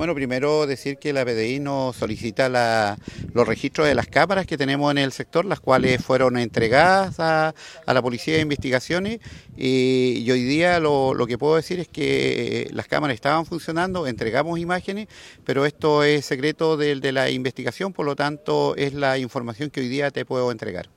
Bueno, primero decir que la PDI nos solicita los registros de las cámaras que tenemos en el sector, las cuales fueron entregadas a, la Policía de Investigaciones y, hoy día lo, que puedo decir es que eh, las cámaras estaban funcionando, entregamos imágenes, pero esto es secreto de la investigación, por lo tanto es la información que hoy día te puedo entregar.